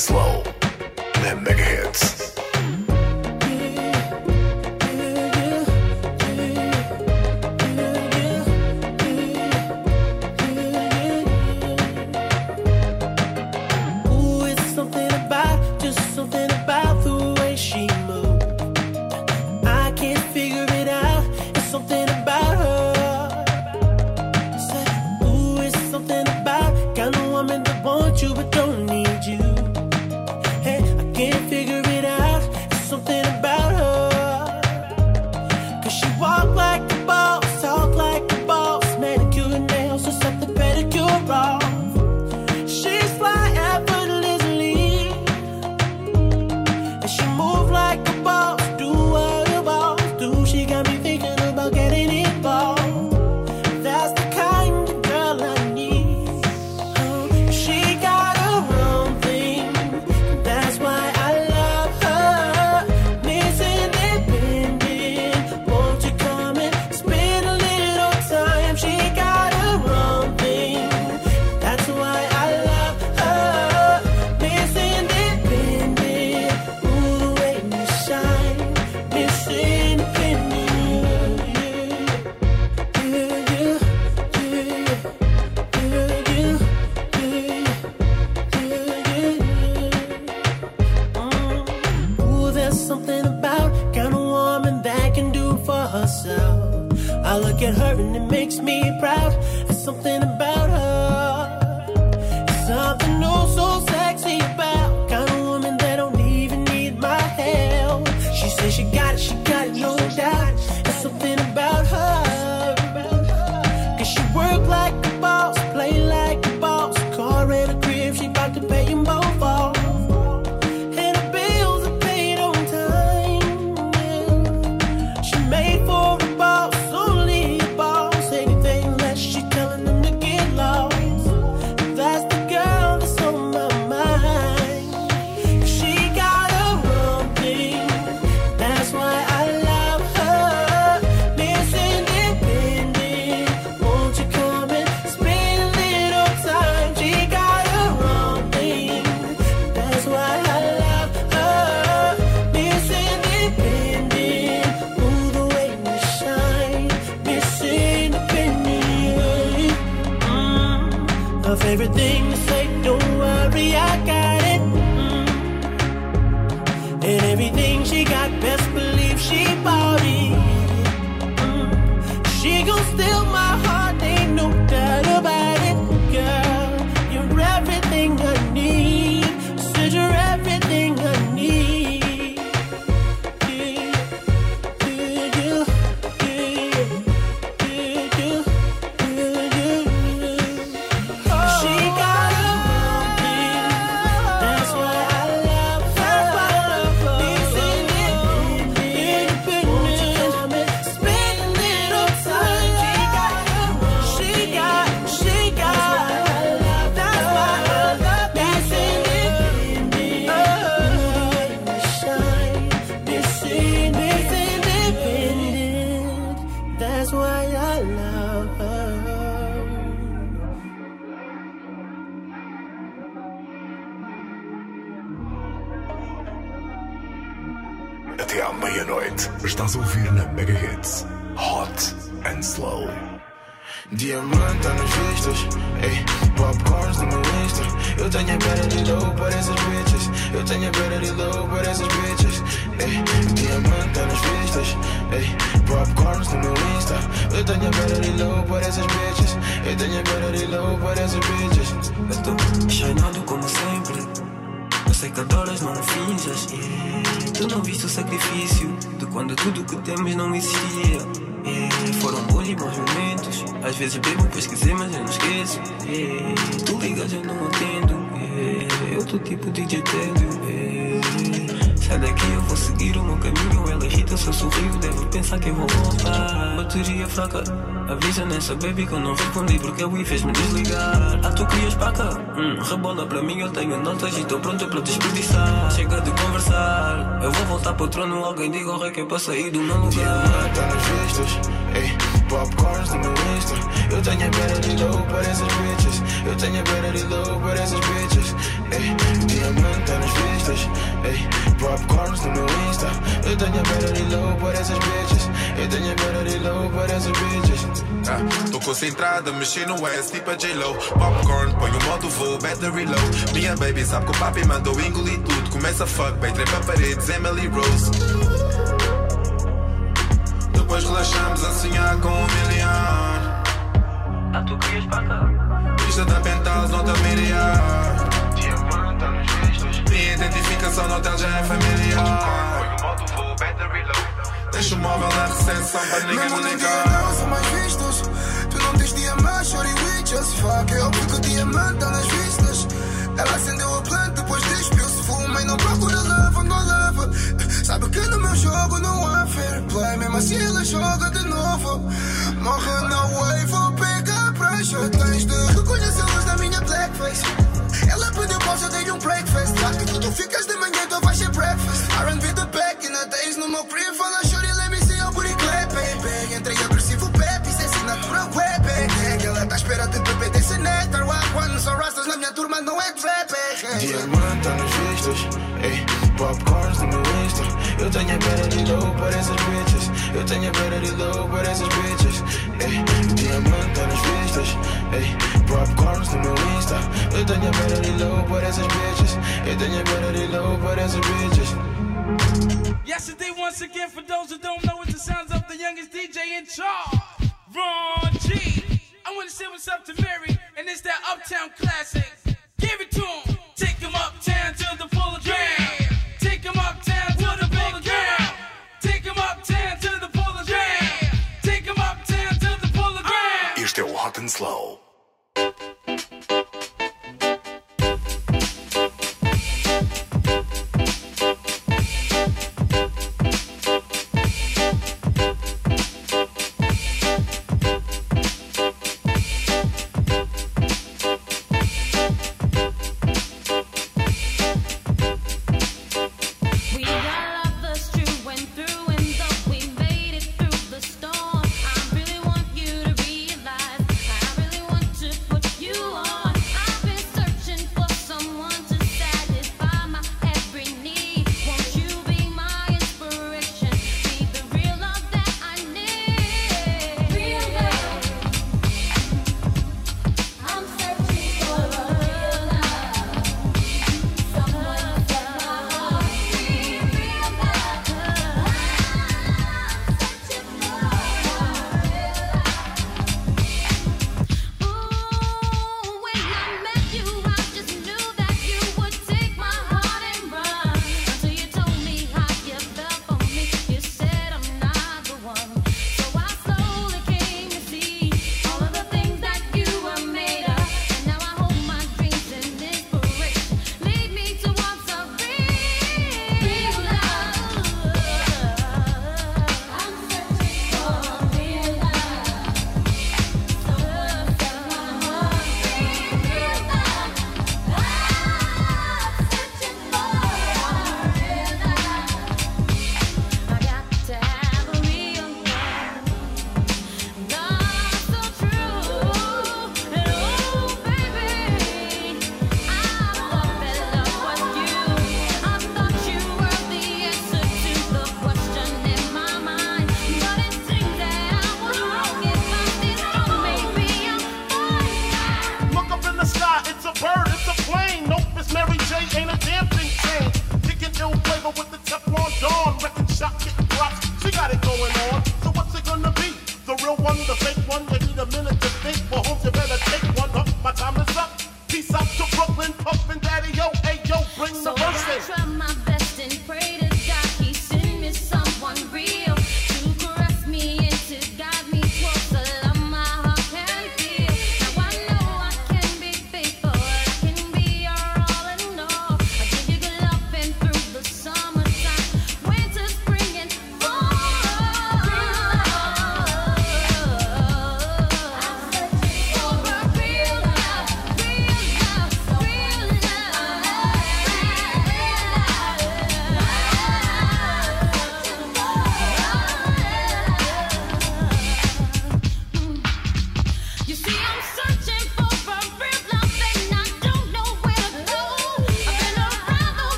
Slow look at her and it makes me proud. There's something about her. Estás a ouvir na Megahits. Hot and Slow. Diamante nas vistas, ei, popcorns no meu Insta. Eu tenho a beira de low para essas bitches. Eu tenho a beira de low para essas bitches. Ei, diamante nas vistas, ei, popcorns no meu Insta. Eu tenho a beira de low para essas bitches. Eu tenho a beira de low para essas bitches. Eu tô shineado como sempre. Eu sei que adoras, não finjas. Yeah. Tu não viste o sacrifício quando tudo que temos não existia. Yeah. Foram bons e bons momentos. Às vezes bebo, pesquisei, mas eu não esqueço. Yeah. Tu ligas, eu não entendo. Yeah. Eu tô tipo Tédio. Yeah. Sai daqui, eu vou seguir o meu caminho. Ela irrita se eu sorrio, deve pensar que eu vou voltar. Bateria fraca, avisa nessa baby que eu não respondi porque o I fez-me desligar. Ah, tu querias paca? Hum, rebola para mim, eu tenho notas e estou pronto para desperdiçar. Chega de conversar, eu vou voltar para o trono. Alguém diga o rei que é para sair do meu lugar. Diamante nas vistas, ei, popcorns no meu Insta. Eu tenho a beira de low por essas bitches. Eu tenho a beira de low por essas bitches. Ei, diamante tá nas vistas. Ei, popcorns no meu Insta. Eu tenho a beira de low por essas bitches. Eu tenho a beira de low por essas bitches. Ah, tô concentrada, mexi no S, tipo a J-Lo. Popcorn, põe o modo voo, battery low. Minha baby sabe que o papi mandou engolir tudo. Começa fuck, bem, trepa paredes, Emily Rose. Relaxamos a sonhar com um milhão. Ah, tu querias para cá? Pista da Penthouse, nota miliar. Diamante nas vistas. Minha identificação no hotel já é familiar. Põe o modo voo, battery low. Deixa o móvel na recepção para ninguém me ligar. não são mais vistos Tu não tens diamante, shorty we just fuck Eu porque o diamante tá nas vistas Ela acendeu a planta, depois despiu-se Fuma e não procura Sabe que no meu jogo não há fair play. Mesmo assim ela joga de novo. Morre na wave, vou pegar pressure. Tens de reconhecer a luz da minha blackface. Ela pediu pausa, dei um breakfast. Já que tu ficas de manhã, então vais ser breakfast. R&B the back in the days no meu crib Fala shorty, let me see your booty clap baby. Entrei agressivo, Pepe, isso é assinatura web. Gang Ela tá à espera de beber Why quando são rastas na minha turma não é trap Diamante tá nas vistas Ei, Insta Eu tenho a de low por essas bitches. Eu tenho a de low por essas bitches. Ei, diamante nas vistas Ei, popcorns no meu Insta Eu tenho a de low por essas bitches. Eu tenho a de low por essas bitches. Yesterday, once again, for those who don't know, it's the sounds of the youngest DJ in charge, Ron G. I want to say what's up to Mary, and it's that Uptown classic. Give it to him. Take him uptown to the Slow.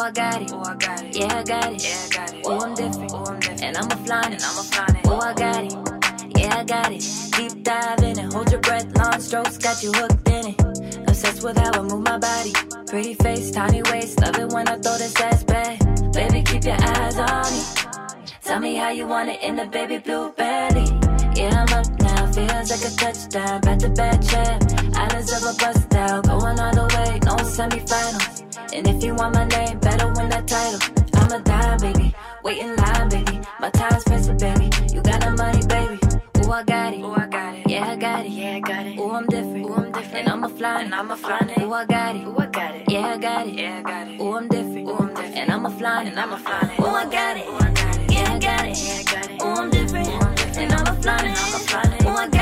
I got it. Oh, I got it. Yeah, I got it. Yeah, I got it. Oh, I'm different. Oh, I'm different. And I'ma fly. And I'ma fly. Oh, I got it. Yeah, I got it. Deep dive in it. Hold your breath. Long strokes got you hooked in it. Obsessed with how I move my body. Pretty face, tiny waist. Love it when I throw this ass back. Baby, keep your eyes on me. Tell me how you want it in the baby blue belly. And if you want my name, better win that title. I'm a dime, baby. Wait in line, baby. My time's pressing, baby. You got the money, baby. Ooh, I got it. Ooh, I got it. Yeah, I got it. Yeah, I got it. Ooh, I'm different. Ooh, I'm different. And I'm a fly. And I'm a fly. Ooh, I got it. Ooh, I got it. Yeah, I got it. Yeah, I got it. Ooh, I'm different. Ooh, I'm different. And I'm a fly. And I'm a fly. Ooh, I got it. Ooh, I got it. Yeah, I got it. Yeah, I got it. Ooh, I'm different. Ooh, I'm different. And I'm a fly. And I'm a fly. Ooh, I got it.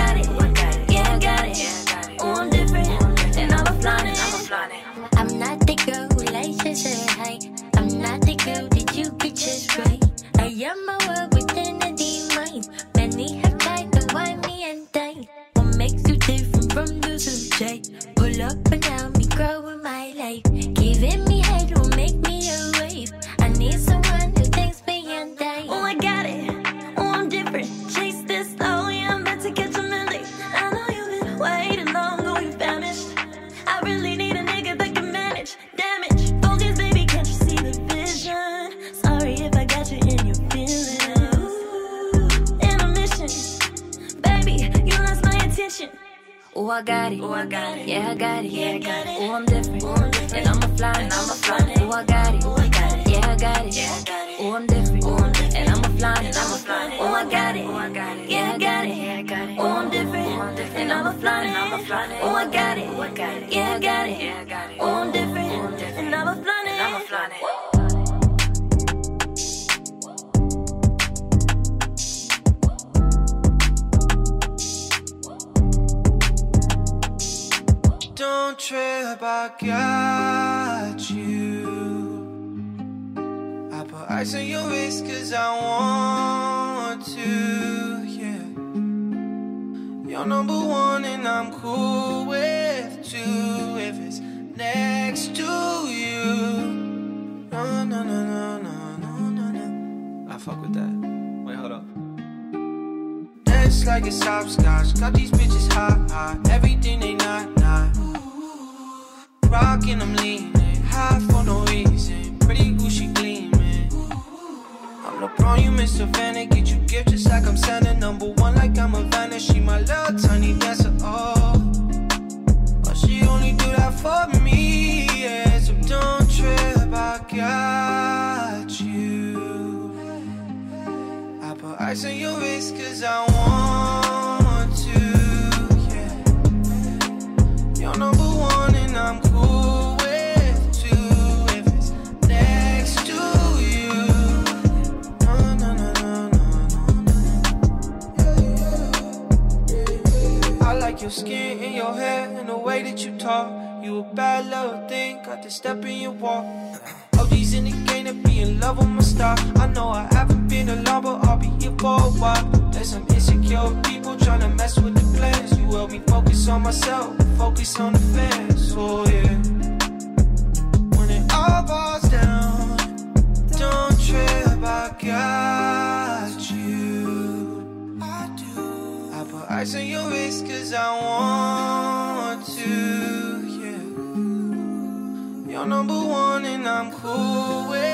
Ooh, I got it. Ooh, I got it. Yeah, I got it. Yeah, I got it. Ooh, I'm different. Ooh, I'm different. And I'm a fly. And I'm a fly. Ooh, I got it. Ooh, I got it. Yeah, I got it. Yeah, I got it. Ooh, I'm different. Ooh, I'm different. And I'm a fly. And I'm a fly. Ooh, I got it. Ooh, I got it. Yeah, I got it. Yeah, I got it. Ooh, I'm different. Ooh, I'm different. And I'm a fly. And I'm a fly. Ooh, I got it. Ooh, I got it. Yeah, I got it. Yeah, I got it. Ooh, I'm different. Ooh, I'm different. And I'm a fly. And I'm a fly. Don't trip, I got you. I put ice on your wrist cause I want to, yeah. You're number one and I'm cool with two if it's next to you. No, no, no, no, no, no, no, no. I fuck with that. Wait, hold up. Like it's hopscotch. Got these bitches hot, hot. Everything they not, not. Rockin', I'm leaning. High for no reason. Pretty Gucci gleaming. I'm LeBron, you Miss Savannah. Get you gift just like I'm Santa. Number one, like I'm a Vanna. She my little tiny dancer. Oh, but she only do that for me. Yeah, so don't trip. I got you. I put ice on your wrist cause I want like your skin and your hair and the way that you talk. You a bad little thing, got the step in your walk. OG's in the game to be in love with my style. I know I haven't been alone, but I'll be here for a while. There's some insecure people trying to mess with the plans. You help me focus on myself, focus on the fans. Oh yeah. When it all falls down, don't trip, I got I on your wrist cause I want to, yeah. You're number one and I'm cool with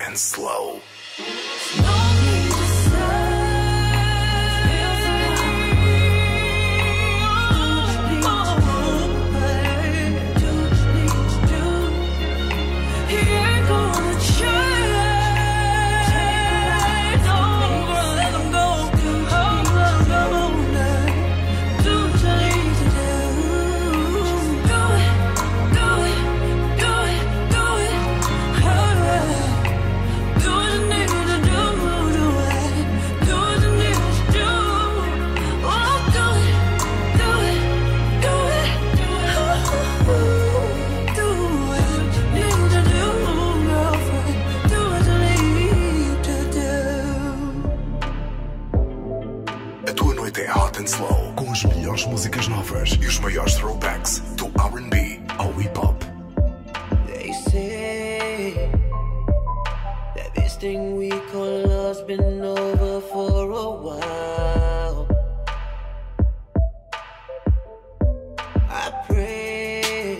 And slow. No novas e os maiores throwbacks do RB ao hip hop. They say that this thing we call love's been over for a while. I pray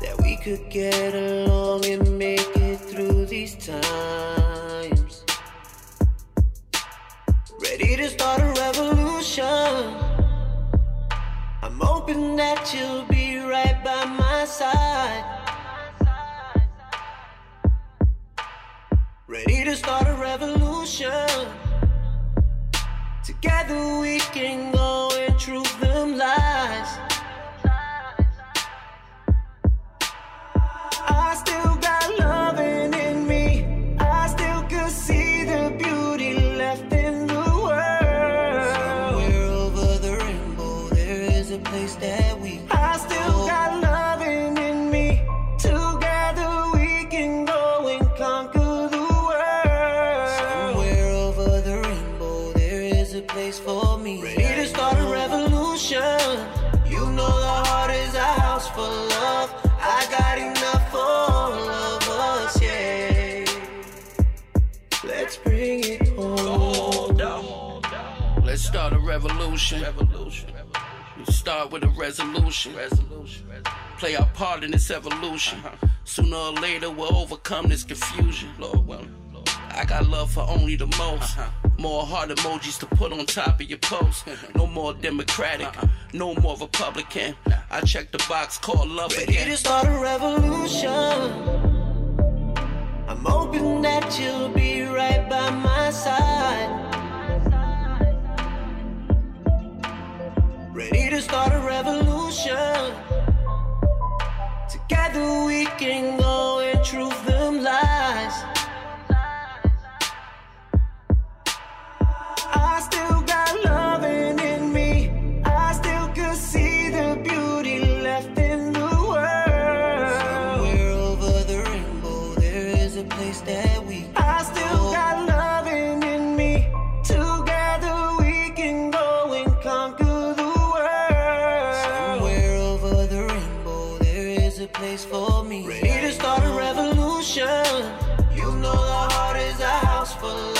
that we could get along you'll be right by my side. Ready to start a revolution. Together we can go and truth them lies. Start a revolution. Revolution. We start with a resolution. Resolution. Play our part in this evolution. Uh-huh. Sooner or later we'll overcome this confusion. Lord willing. I got love for only the most. Uh-huh. More heart emojis to put on top of your post. No more Democratic, uh-uh. no more Republican. I check the box called love Ready again. to start a revolution. I'm hoping that you'll be right by my side. Ready to start a revolution. Together we can go and truth them for love.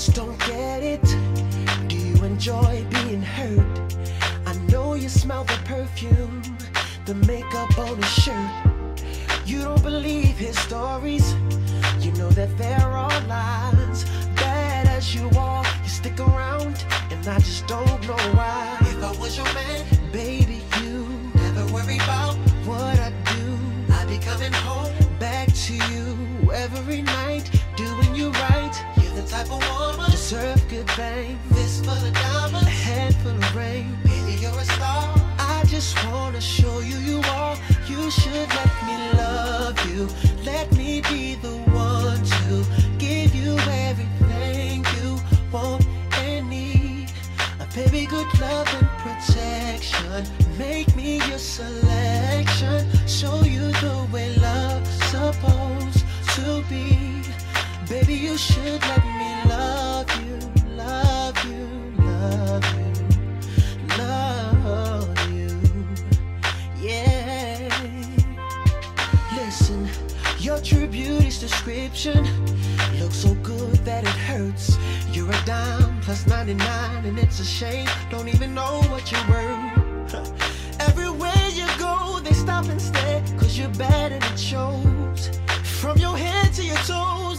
just don't to your soul.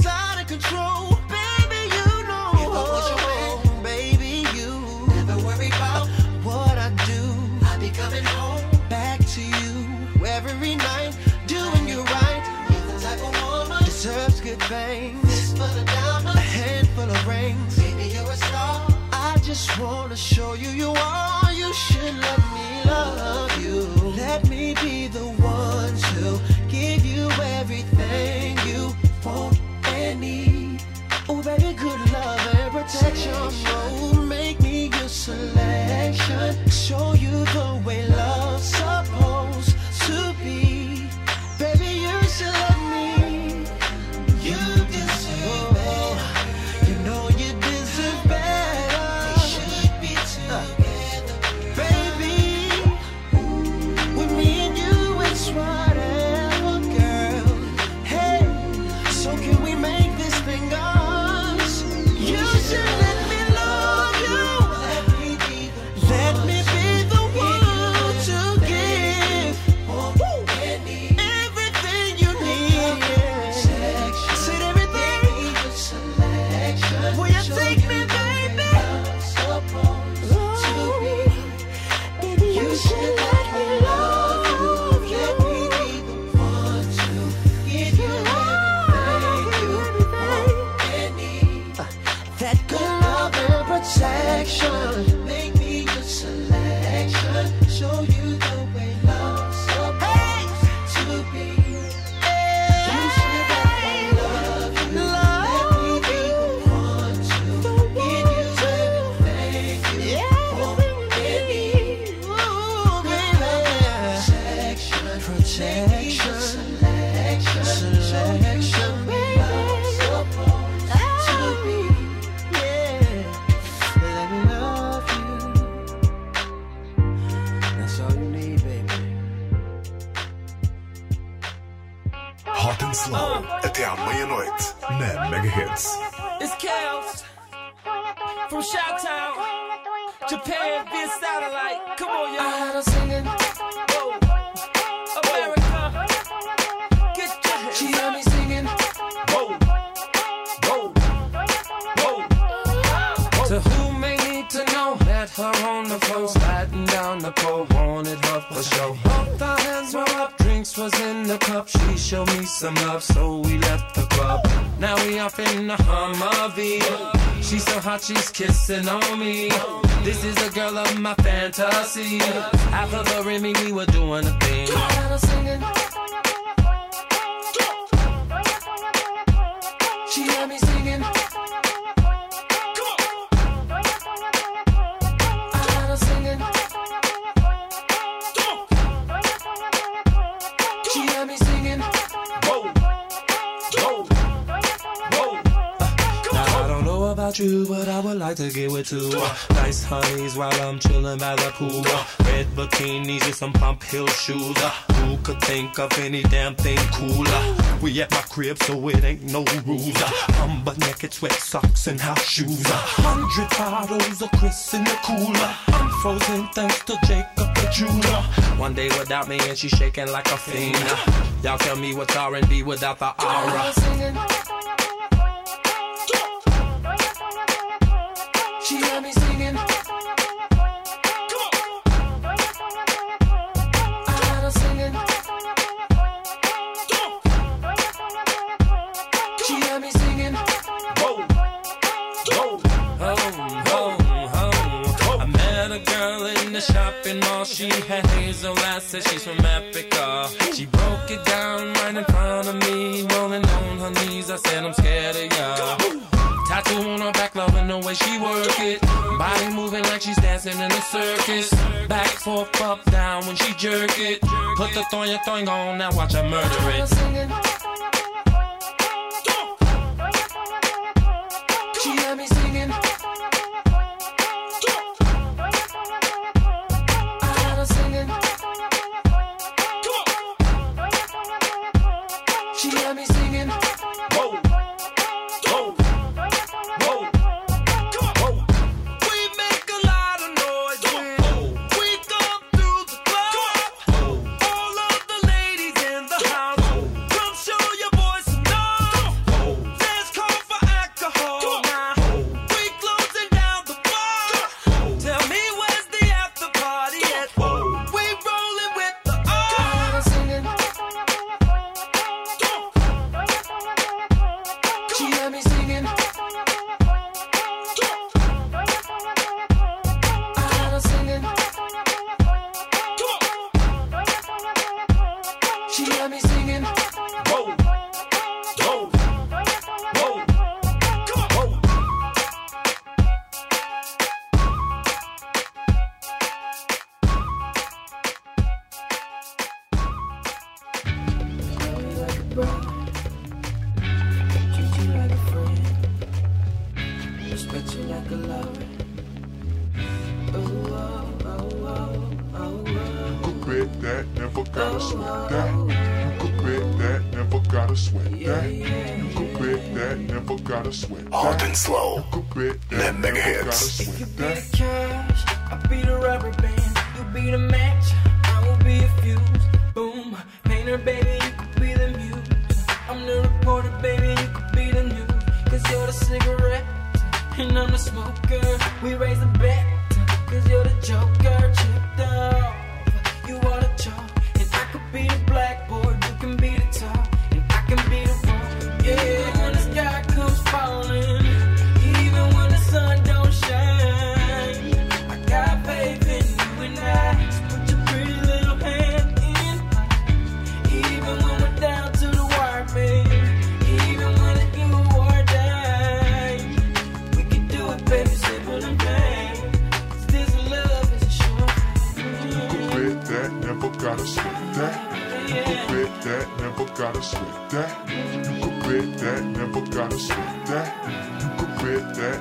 dancing on me. This is a girl of my fantasy. Half of her and me, we were doing a Honeys while I'm chilling by the pool. Red bikinis with some pump heel shoes. Uh. Who could think of any damn thing cooler? We at my crib, so it ain't no rules. Uh. I'm but naked, sweat socks and house shoes. A Hundred bottles of Chris in the cooler. I'm frozen thanks to Jacob the jeweler. One day without me and she shaking like a fiend. Y'all tell me what's R&B without the aura. Said she's from Africa. She broke it down right in front of me, rolling on her knees. I said, I'm scared of ya. Tattoo on her back, loving the way she work it. Body moving like she's dancing in a circus. Back, forth, up, down when she jerk it. Put the thong, your thong on, now watch her murder it.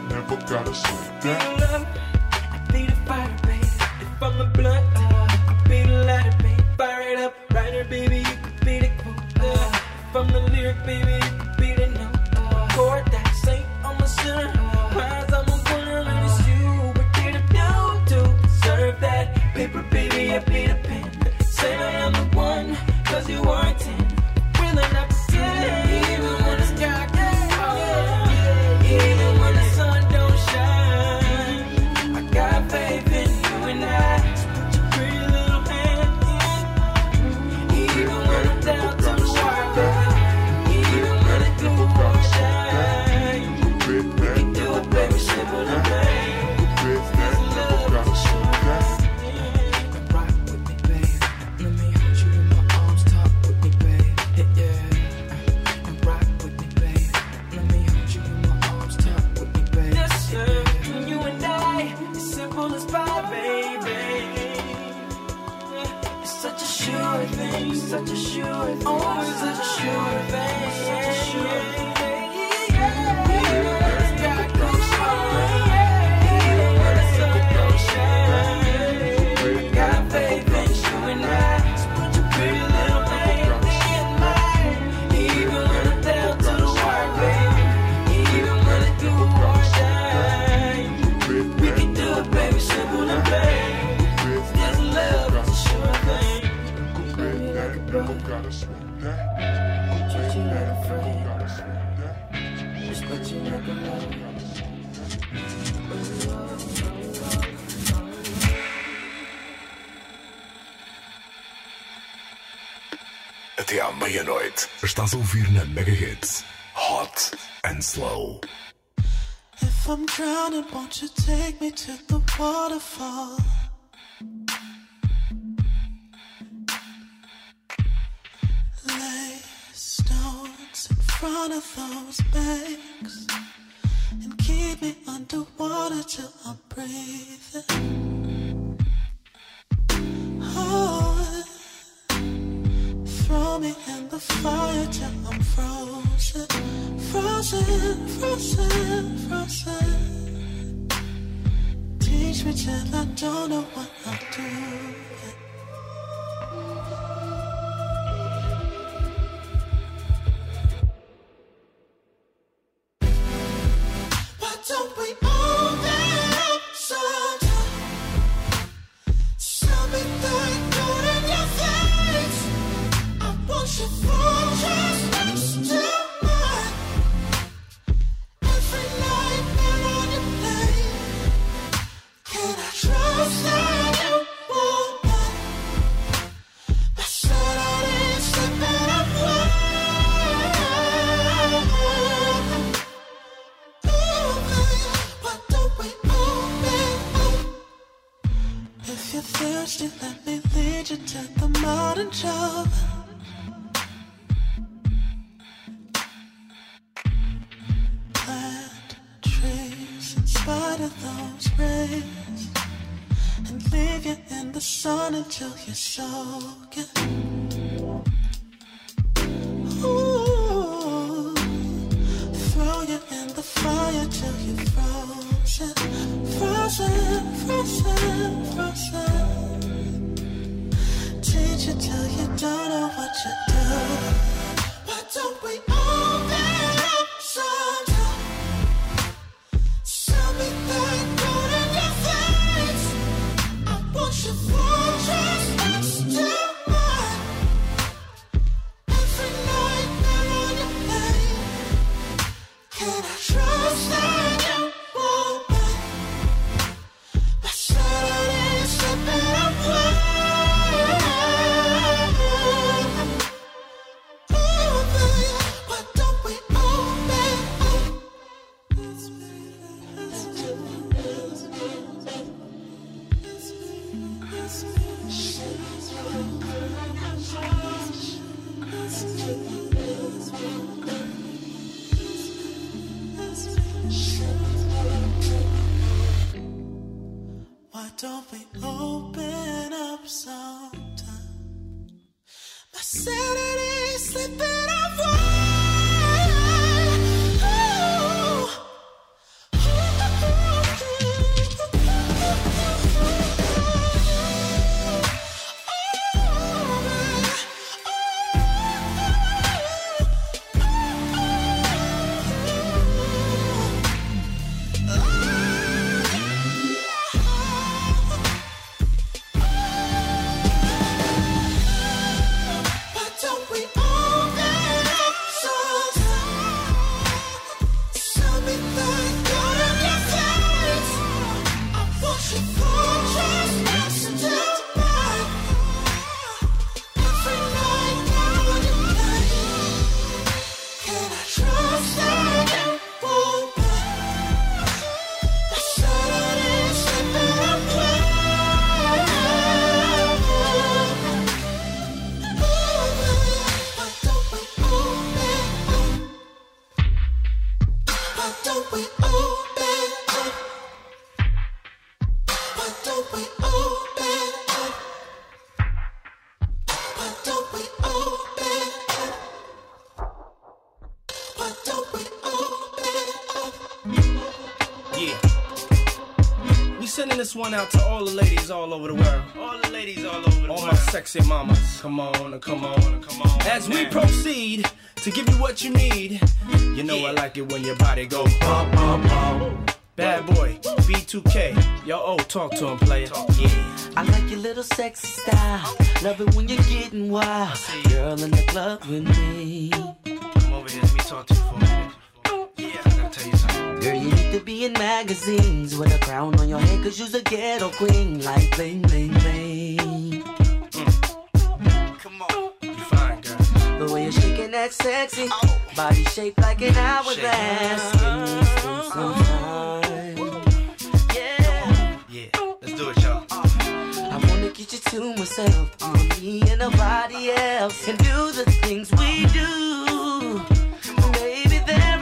Never gotta sweat that. love. I fire. If I'm a blunt, baby. Fire it up, baby. You could be the. Uh, if I'm the lyric, baby, you could be the note. Uh, I'm a winner, and it's you. A do to that paper, baby. I pen. Say that I'm the one, cause you are até à meia-noite. Estás a ouvir na Mega Hits Hot and Slow. If I'm drowning, won't you take me to the waterfall? Lay stones in front of those banks and keep me underwater till I'm breathing. Me in the fire till I'm frozen, frozen, frozen, frozen. Teach me till I don't know what I'm doing. The sun until you're soaking. Ooh, throw you in the fire till you're frozen, frozen, frozen, frozen. Teach you till you don't know what you do. Sending this one out to all the ladies all over the world. All the ladies all over the all world. All my sexy mamas. Come on, come on, come on. As we proceed to give you what you need, you know I like it when your body go bum, bum, bum. Bad boy, B2K. Yo, oh, talk to him, player. Yeah. I like your little sexy style. Love it when you're getting wild. Girl in the club with me. Come over here, let me talk to you for a to be in magazines with a crown on your head, cause you's a ghetto queen. Like bling, bling, bling. Mm. Come on, you fine, girl. that sexy. Body shaped like an hourglass. Can we some time? Yeah. Yeah, let's do it, y'all. I wanna get you to myself, and me and nobody else, and do the things we do.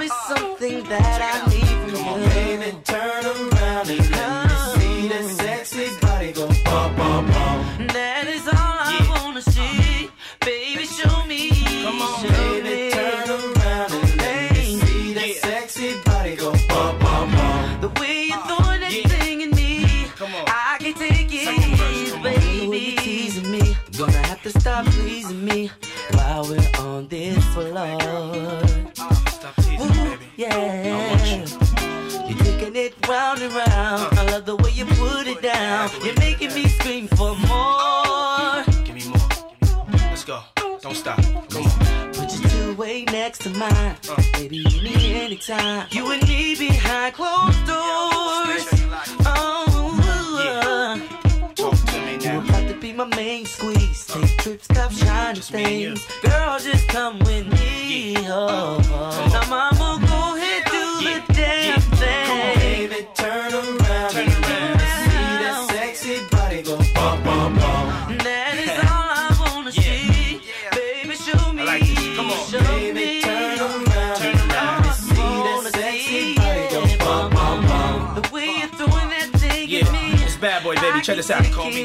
Baby, there is something that I need from you. Baby, turn around and let me see that sexy body go bum bum bum. That is all I wanna see. Baby, show me. Come on, show baby, me. turn around and let me see that sexy body go bum bum bum. The way you're throwing that thing in me, I can take it, baby. You're teasing me, gonna have to stop pleasing me while we're on this floor. Yeah. You're taking it round and round. I love the way you put it down. You're making me scream for more. Give me more. Let's go. Don't stop. Come on. Put your two way next to mine. Uh. Baby, you need anytime. You and me behind closed doors. Oh, Talk to me now. you now. about to be my main squeeze. Uh. Take trips, cop shiny things. Girl, just come with me. Oh, now mama, go the damn thing. Baby, turn around see that sexy body go bum bum bum. That is all I wanna see. Baby, show me. like. Come on. Show Baby, me. turn around and let me see that sexy body go bum bum bum. The way you're throwing that thing Yeah, at me. it's bad boy, baby. Check this out. Call me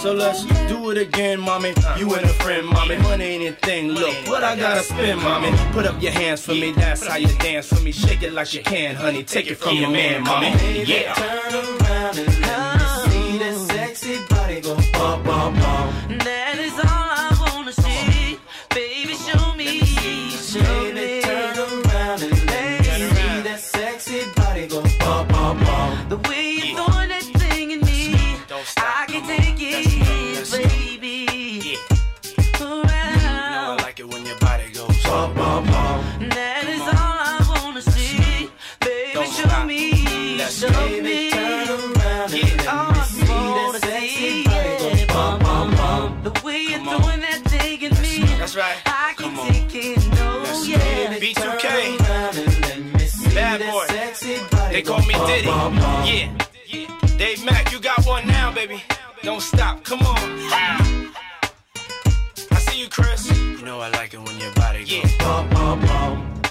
So let's do it again, mommy. You and a friend, mommy. Money ain't a thing. Look, what I gotta spend, mommy. Put up your hands for me. That's how you dance for me. Shake it like you can, honey. Take it from your man, mommy. Yeah. Turn around Don't stop. Come on. I see you, Chris. You know I like it when your body goes. Yeah. Bum bum bum.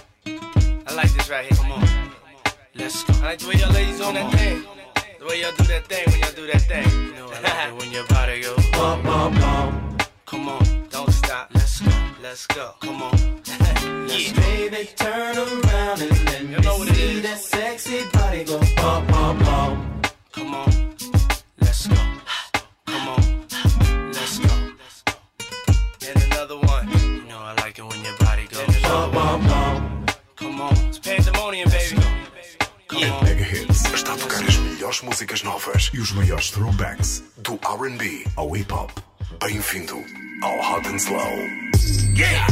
I like this right here. Come on. Let's go. I like the way y'all ladies on that thing. The way y'all do that thing when y'all do that thing. You know I like it when your body goes. Bum bum bum. Come on. Don't stop. Let's go. Let's go. Come on. yeah. Baby, turn around and let me You know what see that sexy body go bum bum bum. Come on. Let's go. Melhores músicas novas e os maiores throwbacks do R&B ao hip hop. Bem-vindo ao Hot and Slow. Yeah.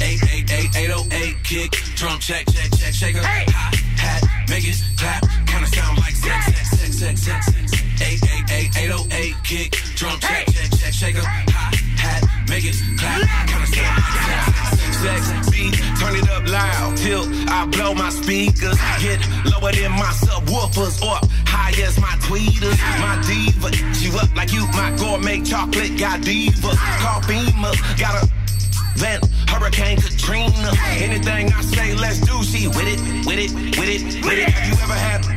888 kick, drum check, check, check, shaker. Hi, hat, make it clap, kinda sound like sex, sex, sex, sex, sex. 888 kick, drum check, check, check, shaker. Hi, hat, make it clap, kinda sound like sex, beat, turn it up loud till I blow my speakers. Get lower than my subwoofers or high as my tweeters. My diva, you up like you, my gourmet chocolate got divas. Call got a vent, Hurricane Katrina. Anything I say, let's do. She with it, with it, with it, with it. Have you ever had?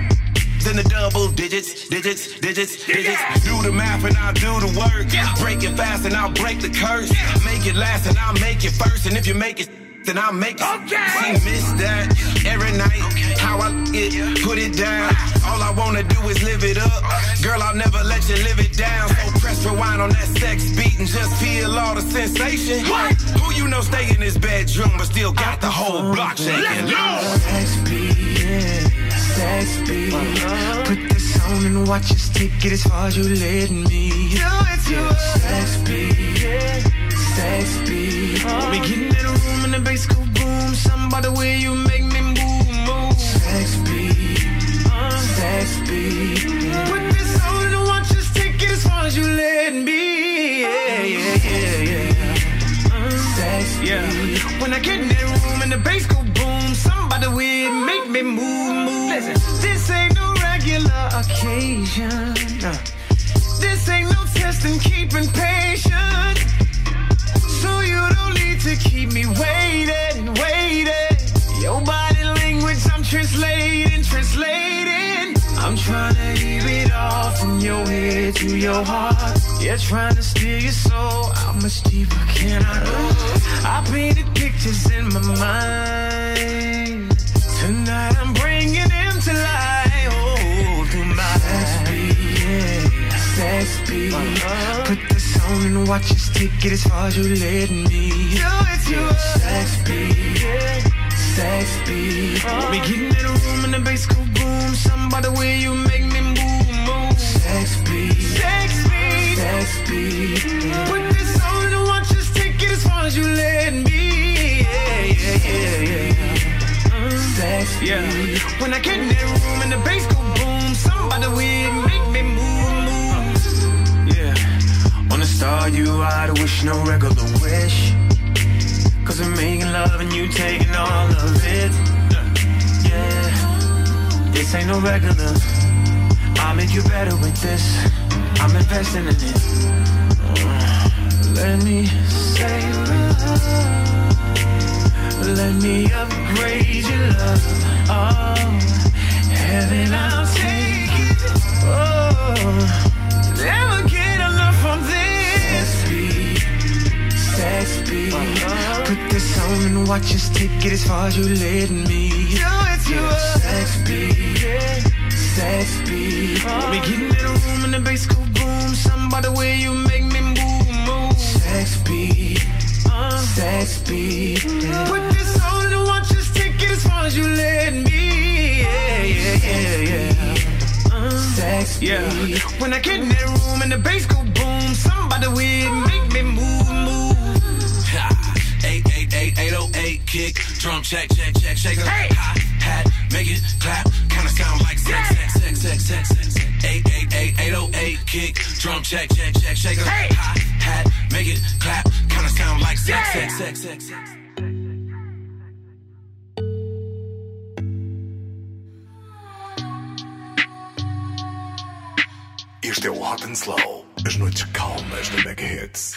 Then the double digits, digits, digits, digits. Do the math and I'll do the work. Break it fast and I'll break the curse. Make it last and I'll make it first. And if you make it, then I'll make it. Okay. She miss that every night. How I it, put it down. Uh-huh. All I want wanna do is live it up. Girl, I'll never let you live it down. So press rewind on that sex beat and just feel all the sensation. What? Who you know stay in his bedroom but still got the whole block shaking? Sex beat, yeah, sex beat. Put this on and watch us take it as far as you let me. Do it to us. Sex beat, yeah, sex beat. Uh-huh. We get in the room and the bass go boom. Something by the way you make me move, move. Sex beat, uh-huh. sex beat. Put this on and watch us take it as far as you let me. Yeah, yeah, yeah, yeah. Uh-huh. Sex beat. When I get in that room and the bass go boom, somebody will make me move. This ain't no regular occasion. This ain't no test in keeping patience. So you don't need to keep me waiting, waiting. Your body language, I'm translating, translating. I'm trying to hear it all from your head to your heart. Yeah, trying to steal your soul. How much deeper can I go? I painted pictures in my mind. Tonight I'm Put this on and watch us take it as far as you let me. Do it to us. Sex beat, yeah, sex beat. Uh-huh. We get in the room and the bass go boom. Something by the way you make me move, move. Sex beat, sex beat, sex beat. Put this on and watch us take it as far as you let me. Yeah, yeah, yeah, yeah. Sex yeah. When I get in that room and the bass Start you out, I wish no regular wish. Cause I'm making love and you taking all of it. Yeah. This ain't no regular. I'll make you better with this. I'm investing in it. Let me say love. Let me upgrade your love. Oh, heaven, I'll take it. Oh, Put this on and watch us take it as far as you let me. Do it to us. Sex beat, yeah, sex beat. We get in the room and the bass go boom. Something by the way you make me move, move. Sex beat, uh. sex beat. Put this on and watch us take it as far as you let me. Yeah, yeah, yeah, yeah. Sex beat. When I get in that room and the bass go kick, drum check, check, check, shaker. Hi hat, make it clap, kinda sound like sex, sex, sex, sex, sex, sex. 888 kick, drum check, check, check, shaker. Hi hat, make it clap, kinda sound like sex, sex, sex, sex, sex. Este é o Hot and Slow, as noites calmas da Mega Hits.